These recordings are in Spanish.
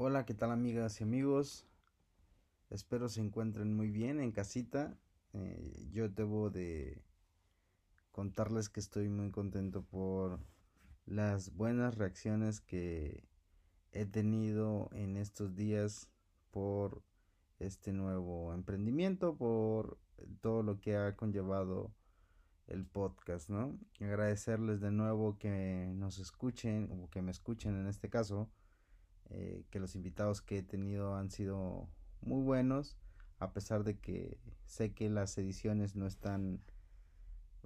Hola, ¿qué tal amigas y amigos? Espero se encuentren muy bien en casita. Eh, yo debo de contarles que estoy muy contento por las buenas reacciones que he tenido en estos días por este nuevo emprendimiento, por todo lo que ha conllevado el podcast, ¿no? Agradecerles de nuevo que nos escuchen o que me escuchen en este caso eh, que los invitados que he tenido han sido muy buenos, a pesar de que sé que las ediciones no están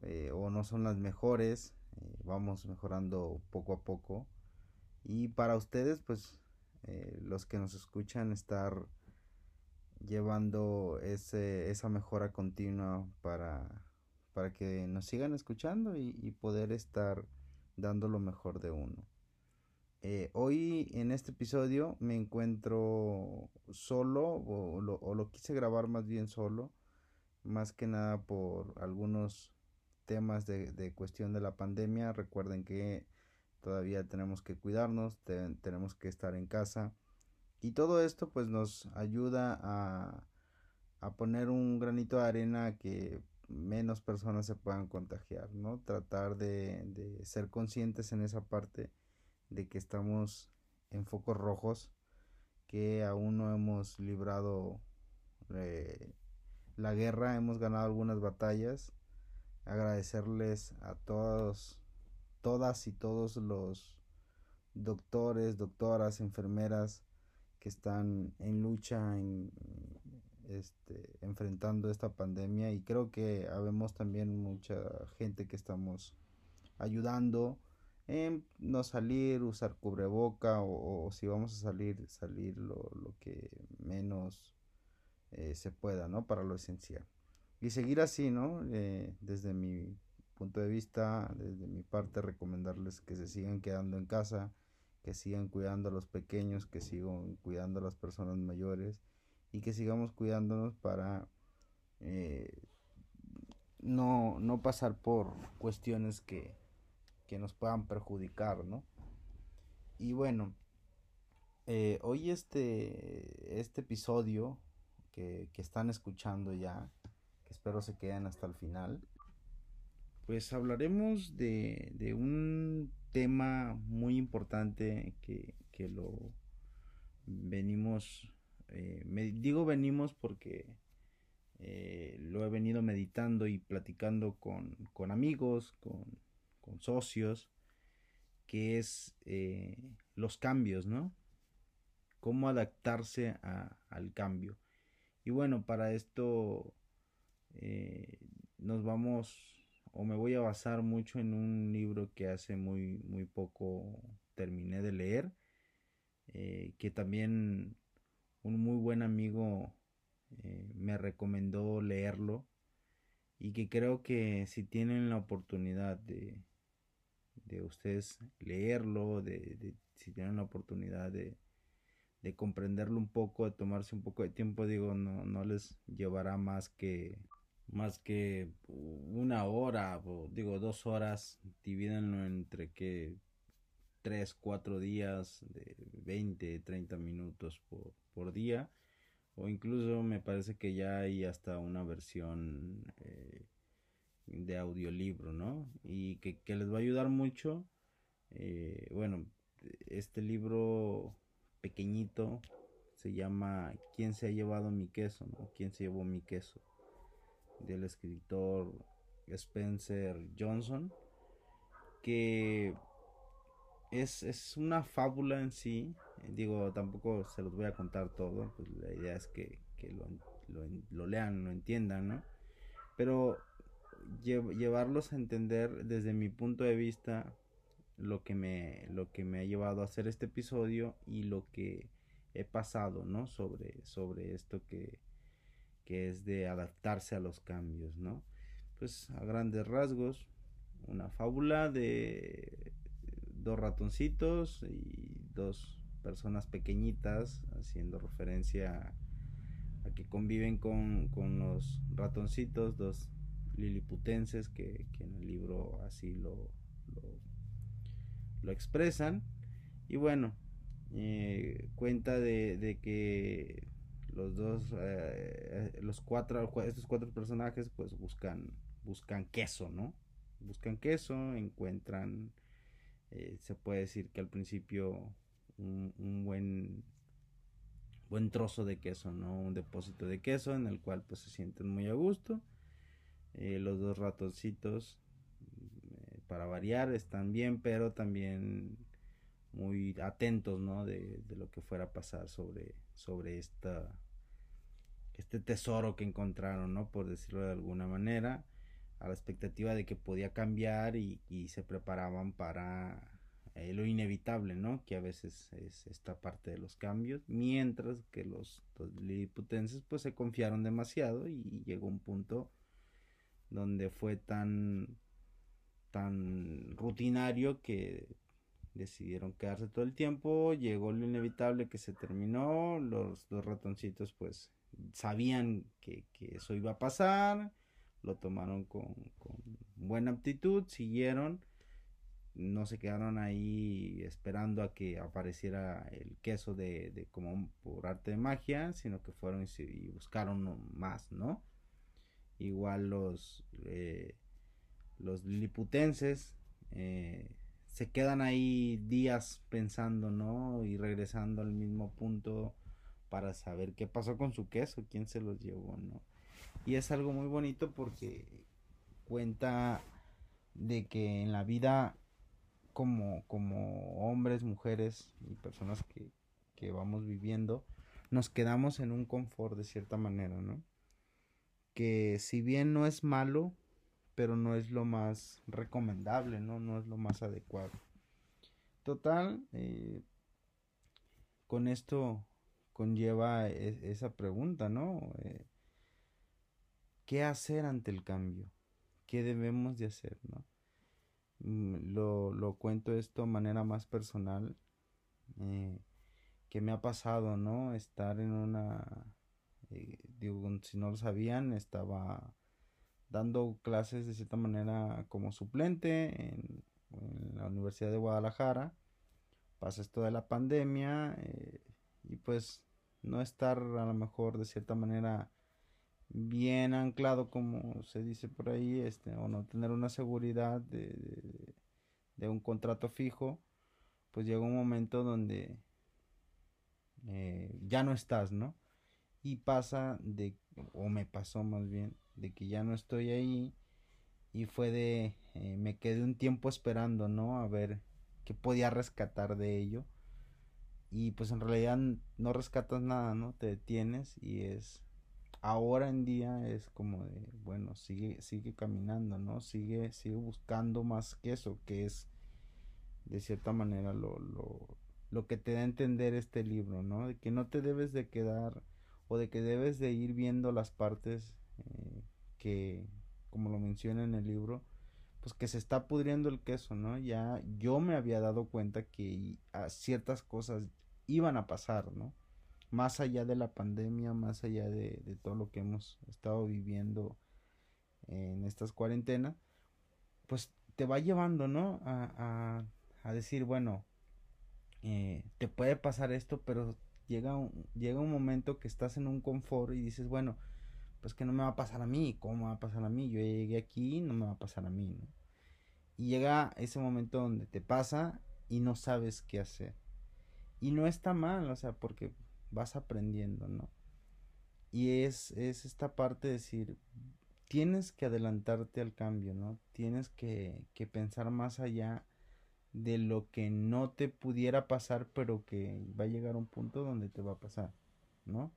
eh, o no son las mejores, eh, vamos mejorando poco a poco. Y para ustedes, pues los que nos escuchan, estar llevando ese, esa mejora continua para, para que nos sigan escuchando y, y poder estar dando lo mejor de uno. Eh, hoy en este episodio me encuentro solo o lo, quise grabar más bien solo, más que nada por algunos temas de, cuestión de la pandemia. Recuerden que todavía tenemos que cuidarnos, tenemos que estar en casa y todo esto pues nos ayuda a, poner un granito de arena que menos personas se puedan contagiar, ¿no? Tratar de ser conscientes en esa parte de que estamos en focos rojos, que aún no hemos librado eh, la guerra, hemos ganado algunas batallas. Agradecerles a todos, todas y todos los doctores, doctoras, enfermeras que están en lucha, en, este, enfrentando esta pandemia y creo que habemos también mucha gente que estamos ayudando no salir, usar cubreboca o, si vamos a salir, salir lo, que menos eh, se pueda, ¿no? Para lo esencial. Y seguir así, ¿no? Eh, desde mi punto de vista, desde mi parte, recomendarles que se sigan quedando en casa, que sigan cuidando a los pequeños, que sigan cuidando a las personas mayores y que sigamos cuidándonos para eh, no, no pasar por cuestiones que, que nos puedan perjudicar, ¿no? Y bueno, eh, hoy este, este episodio que, están escuchando ya, que espero se queden hasta el final, pues hablaremos de, un tema muy importante que, lo venimos, eh, me, digo venimos porque eh, lo he venido meditando y platicando con, con amigos, con socios, que es eh, los cambios, ¿no? Cómo adaptarse al cambio. Y bueno, para esto eh, nos vamos, o me voy a basar mucho en un libro que hace muy, muy poco terminé de leer, eh, que también un muy buen amigo me recomendó leerlo y que creo que si tienen la oportunidad de, de ustedes leerlo, de, si tienen la oportunidad de, de, comprenderlo un poco, de tomarse un poco de tiempo, digo, no, no les llevará más que más que una hora o digo dos horas, divídanlo entre que tres, cuatro días de 20, 30 minutos por, por día o incluso me parece que ya hay hasta una versión eh, de audiolibro, ¿no? Y que, les va a ayudar mucho. Eh, bueno, este libro pequeñito se llama ¿Quién se ha llevado mi queso? ¿Quién se llevó mi queso? Del escritor Spencer Johnson. Que es, es una fábula en sí. Digo, tampoco se los voy a contar todo. Pues la idea es que, lo, lo, lo lean, lo entiendan, ¿no? Pero llevarlos a entender desde mi punto de vista lo que me lo que me ha llevado a hacer este episodio y lo que he pasado no sobre sobre esto que, que es de adaptarse a los cambios no pues a grandes rasgos una fábula de dos ratoncitos y dos personas pequeñitas haciendo referencia a, que conviven con, con los ratoncitos dos liliputenses que, en el libro así lo, lo, expresan. Y bueno, eh, cuenta de, que los dos, eh, los cuatro, estos cuatro personajes pues buscan, buscan queso, ¿no? Buscan queso, encuentran, eh, se puede decir que al principio un, buen buen trozo de queso, ¿no? Un depósito de queso en el cual pues se sienten muy a gusto. Los dos ratoncitos para variar están bien, pero también muy atentos, ¿no? De, lo que fuera a pasar sobre, sobre esta, este tesoro que encontraron, ¿no? Por decirlo de alguna manera, a la expectativa de que podía cambiar y, se preparaban para eh, lo inevitable, ¿no? Que a veces es esta parte de los cambios, mientras que los, los liliputenses pues se confiaron demasiado y llegó un punto donde fue tan tan rutinario que decidieron quedarse todo el tiempo, llegó lo inevitable que se terminó, los dos ratoncitos pues sabían que, eso iba a pasar, lo tomaron con, buena aptitud, siguieron, no se quedaron ahí esperando a que apareciera el queso de, como por arte de magia, sino que fueron y, buscaron más, ¿no? Igual los, eh, los liliputenses, eh, se quedan ahí días pensando, ¿no? Y regresando al mismo punto para saber qué pasó con su queso, quién se los llevó, ¿no? Y es algo muy bonito porque cuenta de que en la vida como, como hombres, mujeres y personas que, que vamos viviendo, nos quedamos en un confort de cierta manera, ¿no? Que si bien no es malo, pero no es lo más recomendable, ¿no? No es lo más adecuado. Total, eh, con esto conlleva e, esa pregunta, ¿no? Eh, ¿Qué hacer ante el cambio? ¿Qué debemos de hacer, ¿no? Mm, lo, lo cuento esto de manera más personal, eh, que me ha pasado, ¿no? Estar en una, digo, si no lo sabían, estaba dando clases de cierta manera como suplente en, la Universidad de Guadalajara. Pasa esto de la pandemia eh, y pues no estar a lo mejor de cierta manera bien anclado como se dice por ahí este o no tener una seguridad de, de, un contrato fijo pues llega un momento donde eh, ya no estás no y pasa de o me pasó más bien de que ya no estoy ahí y fue de eh, me quedé un tiempo esperando no a ver qué podía rescatar de ello. Y pues en realidad no rescatas nada no te detienes y es ahora en día es como de bueno sigue sigue caminando no sigue sigue buscando más que eso que es de cierta manera lo, lo, lo que te da a entender este libro no de que no te debes de quedar o de que debes de ir viendo las partes eh, que, como lo menciona en el libro, pues que se está pudriendo el queso, ¿no? Ya yo me había dado cuenta que ciertas cosas iban a pasar, ¿no? Más allá de la pandemia, más allá de, todo lo que hemos estado viviendo en estas cuarentenas, pues te va llevando, ¿no? A, a, decir, bueno, eh, te puede pasar esto, pero llega un, llega un momento que estás en un confort y dices, bueno, pues que no me va a pasar a mí, ¿cómo me va a pasar a mí? Yo llegué aquí, no me va a pasar a mí, ¿no? Y llega ese momento donde te pasa y no sabes qué hacer. Y no está mal, o sea, porque vas aprendiendo, ¿no? Y es, es esta parte de decir, tienes que adelantarte al cambio, ¿no? Tienes que, que pensar más allá de lo que no te pudiera pasar, pero que va a llegar un punto donde te va a pasar, ¿no?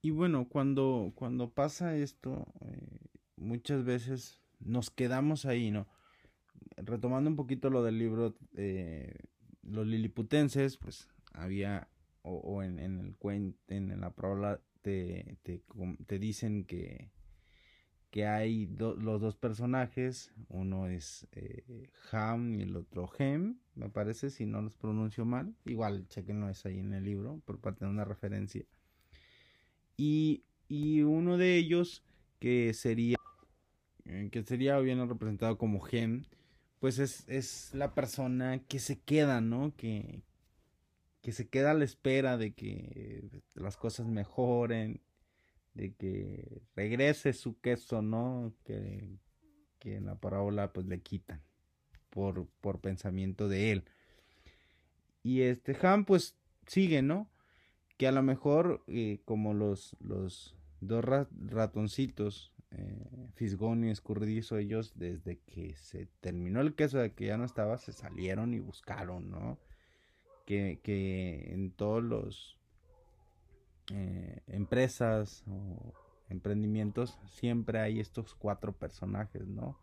Y bueno, cuando, cuando pasa esto, eh, muchas veces nos quedamos ahí, ¿no? Retomando un poquito lo del libro, eh, los liliputenses, pues había, o, en, en, el en la palabra te, te, te dicen que que hay los dos personajes, uno es eh, Ham y el otro Hem, me parece, si no los pronuncio mal, igual chequenlo es ahí en el libro, por parte de una referencia. Y, y uno de ellos que sería, eh, que sería bien representado como Hem, pues es, es la persona que se queda, ¿no? Que, que se queda a la espera de que las cosas mejoren, de que regrese su queso, ¿no? Que, que en la parábola pues le quitan por, por pensamiento de él. Y este Han pues sigue, ¿no? Que a lo mejor eh, como los, los dos ratoncitos, eh, Fisgón y Escurridizo, ellos desde que se terminó el queso de que ya no estaba, se salieron y buscaron, ¿no? Que, que en todos los eh, empresas o emprendimientos siempre hay estos cuatro personajes, ¿no?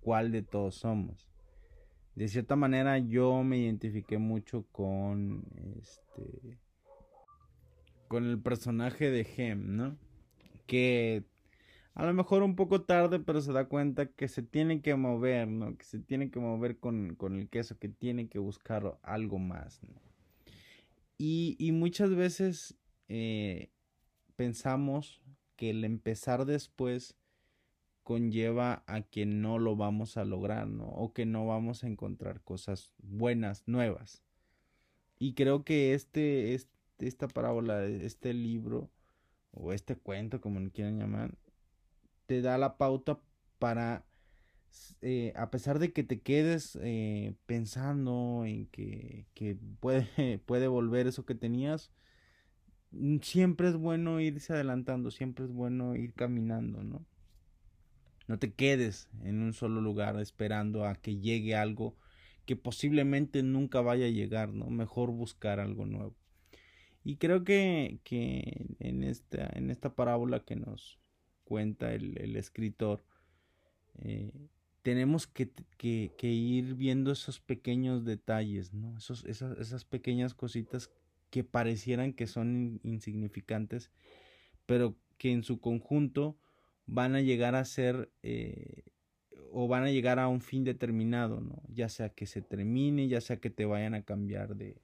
¿Cuál de todos somos? De cierta manera yo me identifiqué mucho con este con el personaje de Gem, ¿no? Que a lo mejor un poco tarde, pero se da cuenta que se tiene que mover, ¿no? Que se tiene que mover con, con el queso, que tiene que buscar algo más, ¿no? Y, y muchas veces eh, pensamos que el empezar después conlleva a que no lo vamos a lograr, ¿no? O que no vamos a encontrar cosas buenas, nuevas. Y creo que este, esta parábola, este libro, o este cuento, como lo quieran llamar, te da la pauta para, eh, a pesar de que te quedes eh, pensando en que, que puede, puede volver eso que tenías, siempre es bueno irse adelantando, siempre es bueno ir caminando, ¿no? No te quedes en un solo lugar esperando a que llegue algo que posiblemente nunca vaya a llegar, ¿no? Mejor buscar algo nuevo. Y creo que, que en, esta, en esta parábola que nos cuenta el, escritor, eh, tenemos que, que, que, ir viendo esos pequeños detalles, ¿no? Esos, esas, esas pequeñas cositas que parecieran que son insignificantes, pero que en su conjunto van a llegar a ser eh, o van a llegar a un fin determinado, ¿no? Ya sea que se termine, ya sea que te vayan a cambiar de,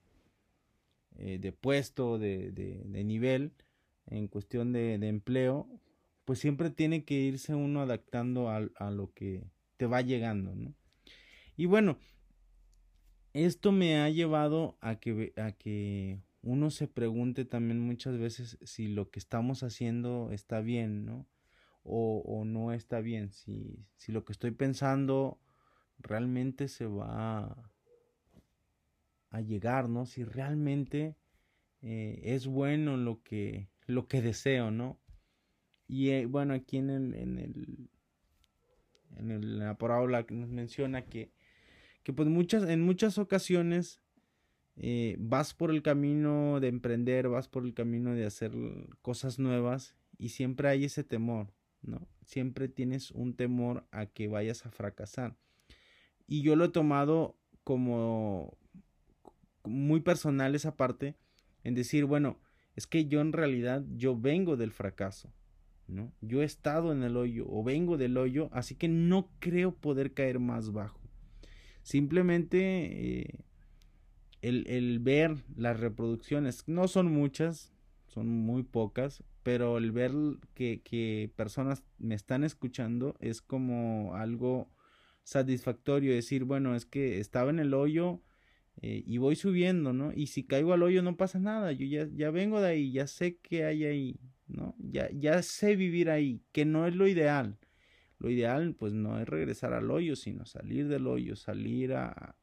eh, de puesto, de, de, nivel, en cuestión de, empleo, pues siempre tiene que irse uno adaptando a, a, lo que te va llegando, ¿no? Y bueno, esto me ha llevado a que, a que uno se pregunte también muchas veces si lo que estamos haciendo está bien, ¿no? O, o no está bien, si, si lo que estoy pensando realmente se va a llegar, ¿no? Si realmente eh, es bueno lo que, lo que deseo, ¿no? Y eh, bueno, aquí en el, en el, en el, la parábola que nos menciona que, que pues muchas, en muchas ocasiones eh, vas por el camino de emprender, vas por el camino de hacer cosas nuevas y siempre hay ese temor, ¿no? Siempre tienes un temor a que vayas a fracasar. Y yo lo he tomado como muy personal esa parte en decir, bueno, es que yo en realidad yo vengo del fracaso, ¿no? Yo he estado en el hoyo o vengo del hoyo, así que no creo poder caer más bajo. Simplemente eh, el, el, ver las reproducciones, no son muchas, son muy pocas, pero el ver que, que personas me están escuchando es como algo satisfactorio, decir, bueno, es que estaba en el hoyo, eh, y voy subiendo, ¿no? Y si caigo al hoyo no pasa nada, yo ya, ya vengo de ahí, ya sé qué hay ahí, ¿no? Ya, ya sé vivir ahí, que no es lo ideal. Lo ideal, pues, no es regresar al hoyo, sino salir del hoyo, salir a,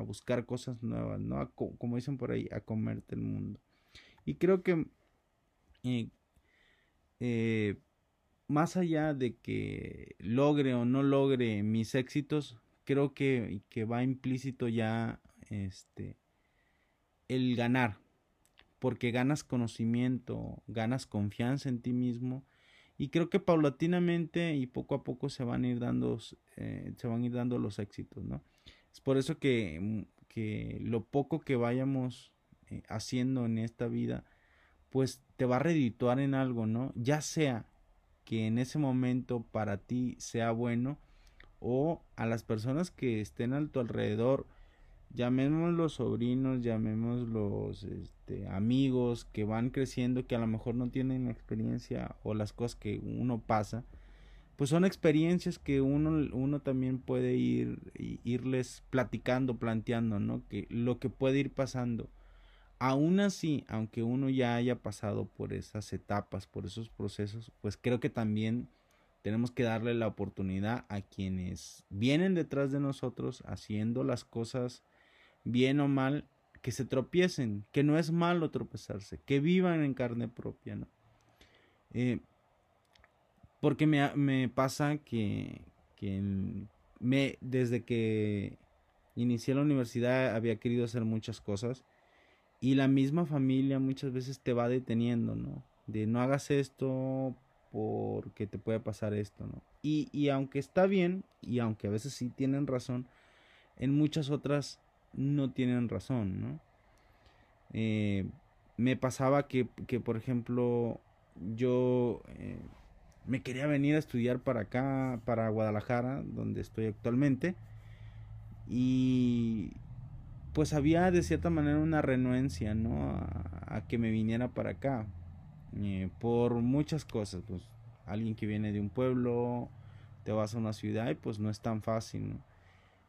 buscar cosas nuevas, ¿no? como dicen por ahí, a comerte el mundo. Y creo que eh, eh, más allá de que logre o no logre mis éxitos, creo que, que va implícito ya este, el ganar, porque ganas conocimiento, ganas confianza en ti mismo y creo que paulatinamente y poco a poco se van a ir dando, eh, se van a ir dando los éxitos, ¿no? Es por eso que, mm, que lo poco que vayamos eh, haciendo en esta vida, pues te va a redituar en algo, ¿no? Ya sea que en ese momento para ti sea bueno o a las personas que estén a tu alrededor llamemos los sobrinos, llamemos los este, amigos que van creciendo, que a lo mejor no tienen experiencia o las cosas que uno pasa, pues son experiencias que uno, uno también puede ir, irles platicando, planteando, ¿no? Que lo que puede ir pasando. Aún así, aunque uno ya haya pasado por esas etapas, por esos procesos, pues creo que también tenemos que darle la oportunidad a quienes vienen detrás de nosotros haciendo las cosas bien o mal, que se tropiecen, que no es malo tropezarse, que vivan en carne propia, ¿no? Eh, porque me, pasa que, que me, desde que inicié la universidad había querido hacer muchas cosas y la misma familia muchas veces te va deteniendo, ¿no? De no hagas esto porque te puede pasar esto, ¿no? Y, y aunque está bien, y aunque a veces sí tienen razón, en muchas otras no tienen razón, ¿no? Eh, me pasaba que, que, por ejemplo, yo eh, me quería venir a estudiar para acá, para Guadalajara, donde estoy actualmente. Y pues había de cierta manera una renuencia, ¿no? A, que me viniera para acá. Eh, por muchas cosas, pues alguien que viene de un pueblo, te vas a una ciudad y pues no es tan fácil.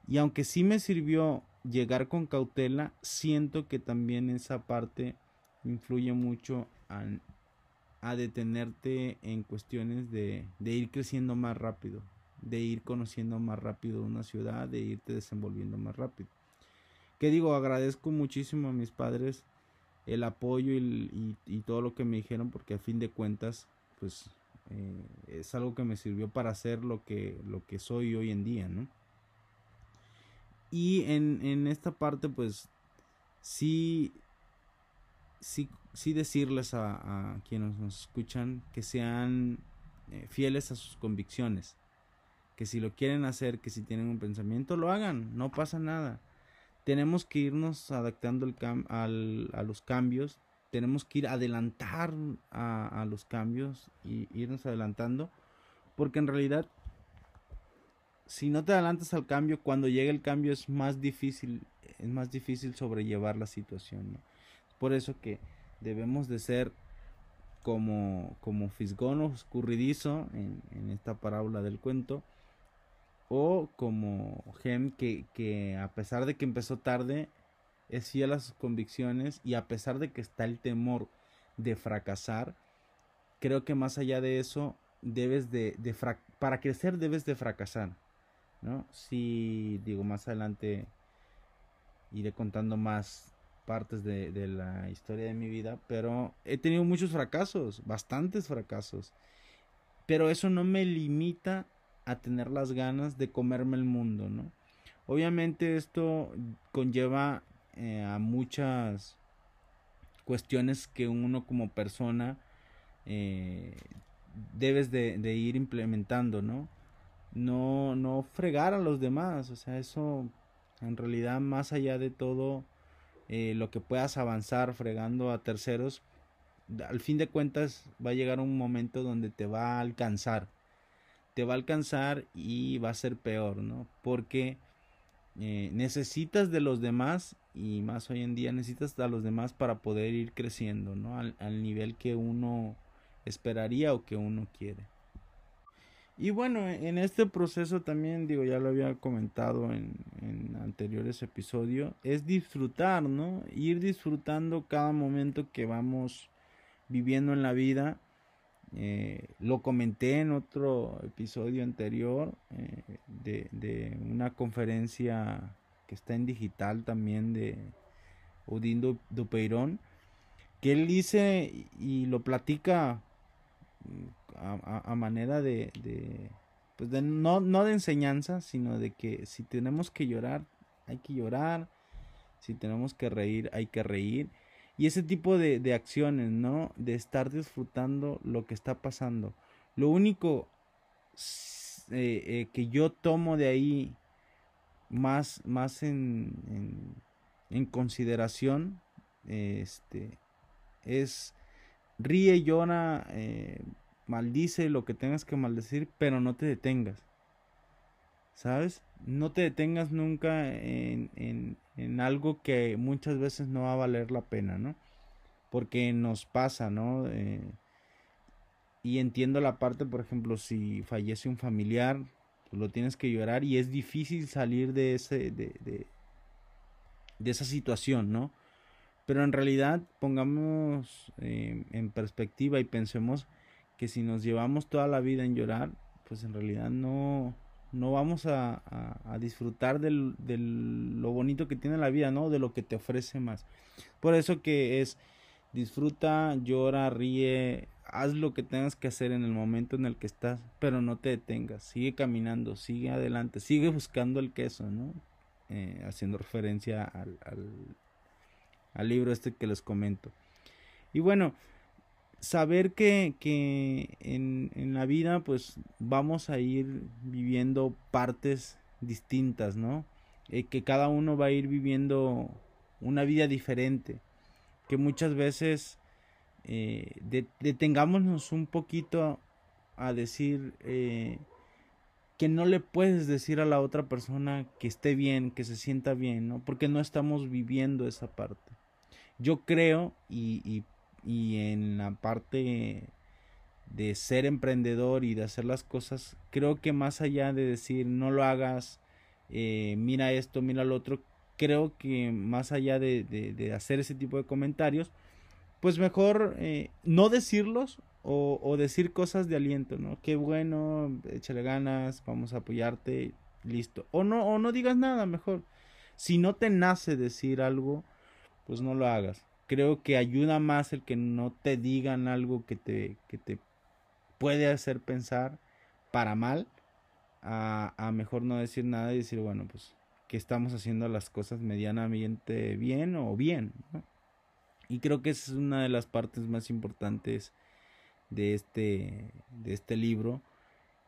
Y aunque sí me sirvió llegar con cautela, siento que también esa parte influye mucho a detenerte en cuestiones de, de, ir creciendo más rápido, de ir conociendo más rápido una ciudad, de irte desenvolviendo más rápido. Que digo, agradezco muchísimo a mis padres el apoyo y, y, todo lo que me dijeron porque a fin de cuentas pues eh, es algo que me sirvió para hacer lo que, lo que soy hoy en día, ¿no? Y en, en esta parte pues sí, sí sí decirles a, quienes nos escuchan que sean eh, fieles a sus convicciones, que si lo quieren hacer, que si tienen un pensamiento, lo hagan, no pasa nada. Tenemos que irnos adaptando al, a los cambios, tenemos que ir adelantar a, los cambios y irnos adelantando, porque en realidad si no te adelantas al cambio, cuando llega el cambio es más difícil, es más difícil sobrellevar la situación. Por eso que debemos de ser como, como fisgón escurridizo en, en, esta parábola del cuento o como Gem que, que a pesar de que empezó tarde es fiel a sus convicciones y a pesar de que está el temor de fracasar creo que más allá de eso debes de, de para crecer debes de fracasar no si digo más adelante iré contando más partes de, la historia de mi vida, pero he tenido muchos fracasos, bastantes fracasos. Pero eso no me limita a tener las ganas de comerme el mundo, ¿no? Obviamente esto conlleva eh, a muchas cuestiones que uno como persona eh, debes de, de, ir implementando, ¿no? No, no fregar a los demás, o sea, eso en realidad más allá de todo eh, lo que puedas avanzar fregando a terceros, al fin de cuentas va a llegar un momento donde te va a alcanzar. Te va a alcanzar y va a ser peor, ¿no? Porque eh, necesitas de los demás y más hoy en día necesitas a los demás para poder ir creciendo, ¿no? al nivel que uno esperaría o que uno quiere. Y bueno, en este proceso también, digo, ya lo había comentado en, anteriores episodios, es disfrutar, ¿no? Ir disfrutando cada momento que vamos viviendo en la vida. Eh, lo comenté en otro episodio anterior eh, de, de, una conferencia que está en digital también de Odín Dupeirón, que él dice y lo platica a, manera de, pues no, no de enseñanza, sino de que si tenemos que llorar, hay que llorar, si tenemos que reír, hay que reír. Y ese tipo de, acciones, ¿no? De estar disfrutando lo que está pasando. Lo único eh, eh, que yo tomo de ahí más, más en, en, en consideración este, es ríe, llora, eh, maldice lo que tengas que maldecir, pero no te detengas. ¿Sabes? No te detengas nunca en, en, en, algo que muchas veces no va a valer la pena, ¿no? Porque nos pasa, ¿no? Eh, y entiendo la parte, por ejemplo, si fallece un familiar, pues lo tienes que llorar y es difícil salir de ese de, de, de esa situación, ¿no? Pero en realidad pongamos eh, en perspectiva y pensemos que si nos llevamos toda la vida en llorar, pues en realidad no, no vamos a, a, disfrutar de lo bonito que tiene la vida, ¿no? De lo que te ofrece más. Por eso que es disfruta, llora, ríe, haz lo que tengas que hacer en el momento en el que estás, pero no te detengas, sigue caminando, sigue adelante, sigue buscando el queso, ¿no? Eh, haciendo referencia al, al, al, libro este que les comento. Y bueno, saber que, que en, en, la vida pues vamos a ir viviendo partes distintas, ¿no? Eh, que cada uno va a ir viviendo una vida diferente, que muchas veces eh, detengámonos un poquito a decir eh, que no le puedes decir a la otra persona que esté bien, que se sienta bien, ¿no? Porque no estamos viviendo esa parte. Yo creo, y, y, y en la parte de ser emprendedor y de hacer las cosas, creo que más allá de decir no lo hagas, eh, mira esto, mira lo otro, creo que más allá de, de, hacer ese tipo de comentarios, pues mejor eh, no decirlos o, o, decir cosas de aliento, ¿no? Qué bueno, échale ganas, vamos a apoyarte, listo. O no, o no digas nada, mejor. Si no te nace decir algo, pues no lo hagas. Creo que ayuda más el que no te digan algo que te, que te puede hacer pensar para mal, a, a mejor no decir nada y decir, bueno, pues que estamos haciendo las cosas medianamente bien o bien. Y creo que es una de las partes más importantes de este, de este libro.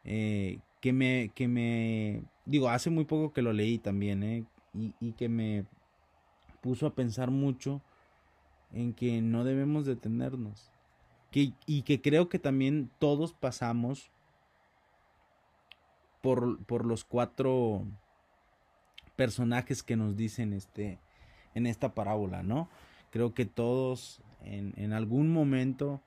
Eh, que me, que me, digo, hace muy poco que lo leí también, eh, y, y, que me puso a pensar mucho en que no debemos detenernos. Que, y que creo que también todos pasamos por, por los cuatro personajes que nos dicen este, en esta parábola, ¿no? Creo que todos en, en algún momento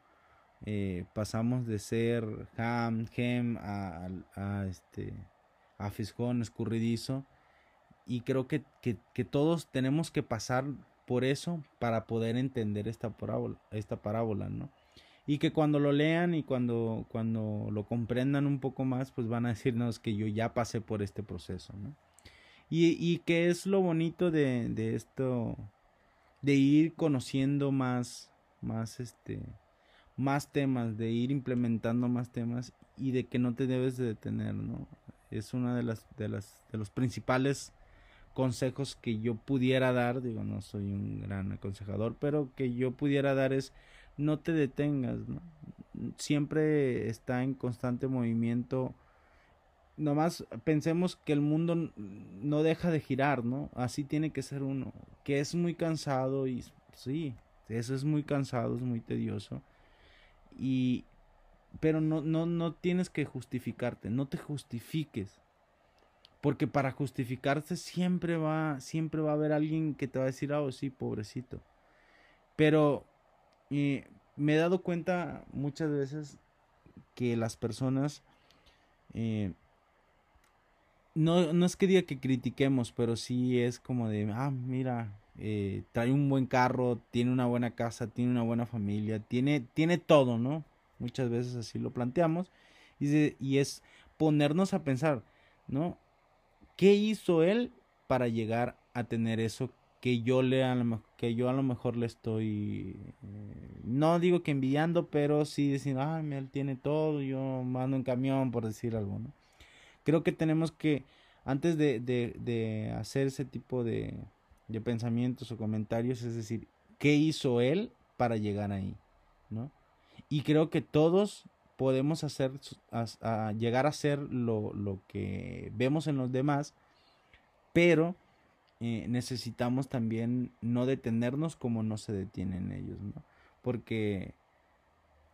eh, pasamos de ser Ham, Gem a, a, este a escurridizo. Y creo que, que, que, todos tenemos que pasar por eso para poder entender esta parábola, esta parábola, ¿no? Y que cuando lo lean y cuando, cuando lo comprendan un poco más, pues van a decirnos que yo ya pasé por este proceso, ¿no? Y, y que es lo bonito de, de esto, de ir conociendo más, más este, más temas, de ir implementando más temas y de que no te debes de detener, ¿no? Es una de las, de las, de los principales consejos que yo pudiera dar, digo, no soy un gran aconsejador, pero que yo pudiera dar es no te detengas. Siempre está en constante movimiento nomás pensemos que el mundo no deja de girar, ¿no? Así tiene que ser uno, que es muy cansado y sí, eso es muy cansado, es muy tedioso. Y pero no no no tienes que justificarte, no te justifiques. Porque para justificarse siempre va siempre va a haber alguien que te va a decir, "Ah, oh, sí, pobrecito." Pero eh, me he dado cuenta muchas veces que las personas eh, no, no es que diga que critiquemos, pero sí es como de, ah, mira, eh, trae un buen carro, tiene una buena casa, tiene una buena familia, tiene, tiene todo, ¿no? Muchas veces así lo planteamos. Y, y es ponernos a pensar, ¿no? ¿Qué hizo él para llegar a tener eso que yo le a lo, que yo a lo mejor le estoy eh, no digo que envidiando pero sí diciendo ah él tiene todo yo mando en camión por decir algo no creo que tenemos que, antes de, de, de hacer ese tipo de, de, pensamientos o comentarios, es decir, ¿qué hizo él para llegar ahí? ¿No? Y creo que todos podemos hacer, a, llegar a hacer lo, lo, que vemos en los demás, pero eh, necesitamos también no detenernos como no se detienen ellos, ¿no? Porque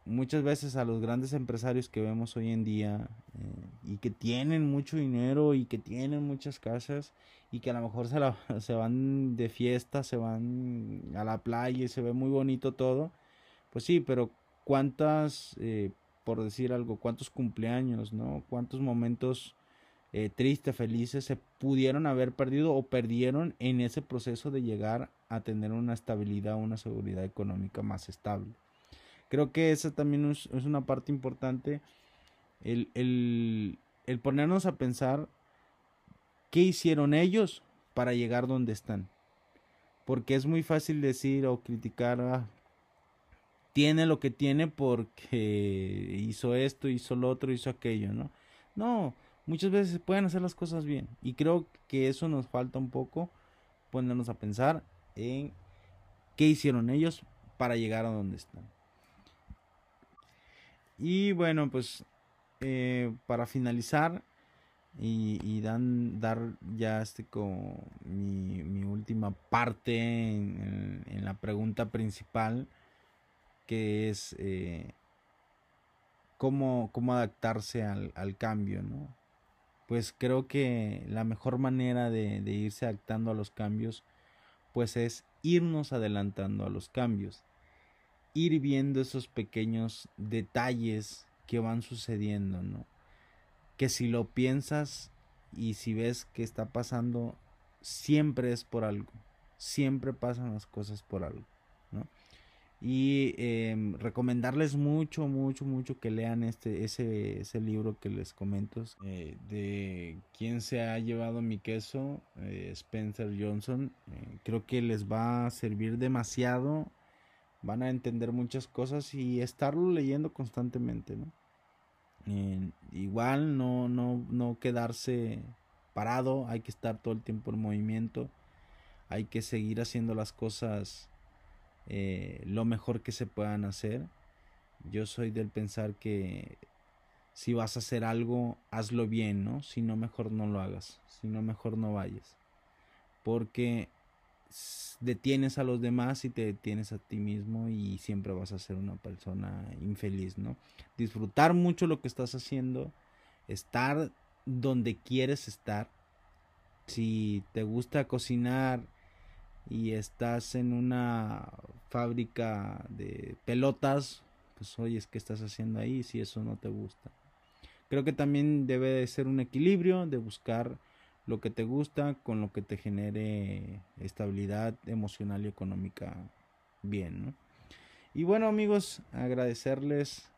muchas veces a los grandes empresarios que vemos hoy en día eh, y que tienen mucho dinero y que tienen muchas casas y que a lo mejor se, la, se van de fiesta, se van a la playa y se ve muy bonito todo, pues sí, pero cuántas eh, por decir algo, cuántos cumpleaños, ¿no? Cuántos momentos eh, tristes, felices se pudieron haber perdido o perdieron en ese proceso de llegar a tener una estabilidad, una seguridad económica más estable. Creo que esa también es, una parte importante, el, el, el ponernos a pensar qué hicieron ellos para llegar donde están. Porque es muy fácil decir o criticar, ah, tiene lo que tiene porque hizo esto, hizo lo otro, hizo aquello, ¿no? No, muchas veces pueden hacer las cosas bien. Y creo que eso nos falta un poco, ponernos a pensar en qué hicieron ellos para llegar a donde están. Y bueno, pues eh, para finalizar y, dar ya este como mi última parte en, la pregunta principal que es eh, cómo, cómo, adaptarse al, al, cambio, ¿no? Pues creo que la mejor manera de, de irse adaptando a los cambios pues es irnos adelantando a los cambios, ir viendo esos pequeños detalles que van sucediendo, ¿no? Que si lo piensas y si ves que está pasando, siempre es por algo, siempre pasan las cosas por algo. Y em, recomendarles mucho, mucho, mucho que lean este, ese, ese libro que les comento eh, de quién se ha llevado mi queso, eh, Spencer Johnson. Eh, creo que les va a servir demasiado, van a entender muchas cosas y estarlo leyendo constantemente, ¿no? igual no, no, no quedarse parado, hay que estar todo el tiempo en movimiento, hay que seguir haciendo las cosas eh, lo mejor que se puedan hacer. Yo soy del pensar que si vas a hacer algo, hazlo bien, ¿no? Si no, mejor no lo hagas. Si no, mejor no vayas. Porque detienes a los demás y te detienes a ti mismo y siempre vas a ser una persona infeliz, ¿no? Disfrutar mucho lo que estás haciendo, estar donde quieres estar. Si te gusta cocinar, y estás en una fábrica de pelotas, pues oye, ¿qué estás haciendo ahí si eso no te gusta? Creo que también debe de ser un equilibrio de buscar lo que te gusta con lo que te genere estabilidad emocional y económica bien, ¿no? Y bueno amigos, agradecerles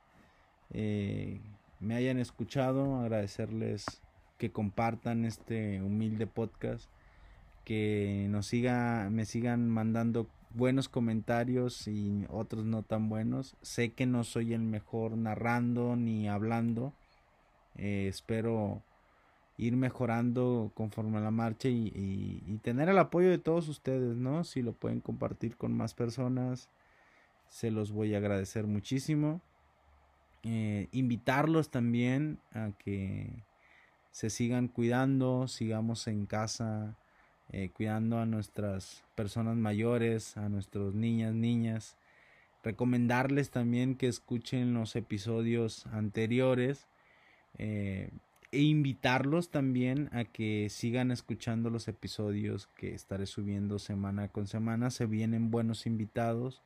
eh, me hayan escuchado, agradecerles que compartan este humilde podcast que nos siga, me sigan mandando buenos comentarios y otros no tan buenos. Sé que no soy el mejor narrando ni hablando. Eh, espero ir mejorando conforme a la marcha y, tener el apoyo de todos ustedes, ¿no? Si lo pueden compartir con más personas, se los voy a agradecer muchísimo. Eh, invitarlos también a que se sigan cuidando, sigamos en casa eh, cuidando a nuestras personas mayores, a nuestros niñas, niñas. Recomendarles también que escuchen los episodios anteriores eh, e invitarlos también a que sigan escuchando los episodios que estaré subiendo semana con semana. Se vienen buenos invitados,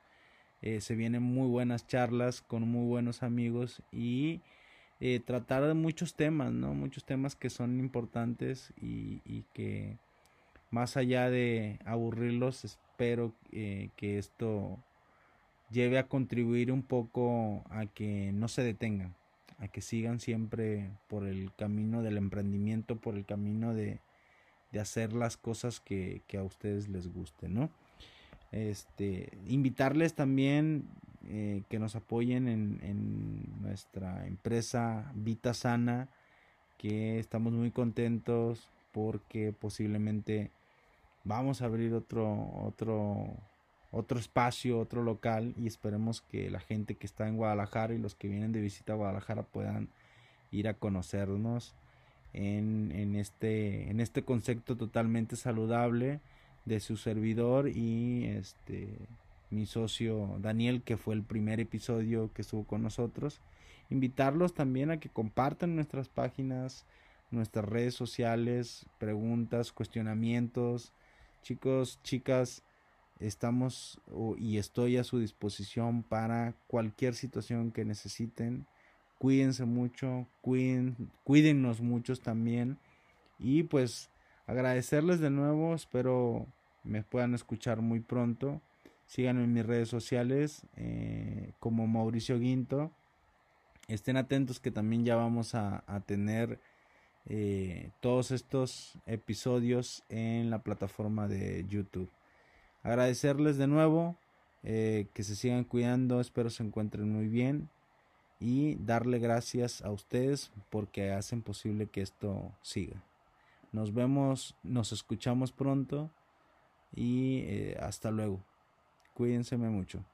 eh, se vienen muy buenas charlas con muy buenos amigos y tratar de muchos temas, ¿no? Muchos temas que son importantes y, y que más allá de aburrirlos, espero eh, que esto lleve a contribuir un poco a que no se detengan, a que sigan siempre por el camino del emprendimiento, por el camino de, hacer las cosas que, a ustedes les gusten, ¿no? Este, invitarles también eh, que nos apoyen en, en, nuestra empresa Vita Sana, que estamos muy contentos porque posiblemente vamos a abrir otro, otro, otro espacio, otro local y esperemos que la gente que está en Guadalajara y los que vienen de visita a Guadalajara puedan ir a conocernos en, en, este, en este concepto totalmente saludable de su servidor y este mi socio Daniel que fue el primer episodio que estuvo con nosotros. Invitarlos también a que compartan nuestras páginas nuestras redes sociales preguntas cuestionamientos Chicos, chicas, estamos y estoy a su disposición para cualquier situación que necesiten, cuídense mucho, cuídennos muchos también. Y pues agradecerles de nuevo, espero me puedan escuchar muy pronto. Síganme en mis redes sociales eh, como Mauricio Guinto. Estén atentos que también ya vamos a, tener eh, todos estos episodios en la plataforma de YouTube. Agradecerles de nuevo, eh, que se sigan cuidando, espero se encuentren muy bien y darle gracias a ustedes porque hacen posible que esto siga. Nos vemos, nos escuchamos pronto y hasta luego. Cuídense mucho.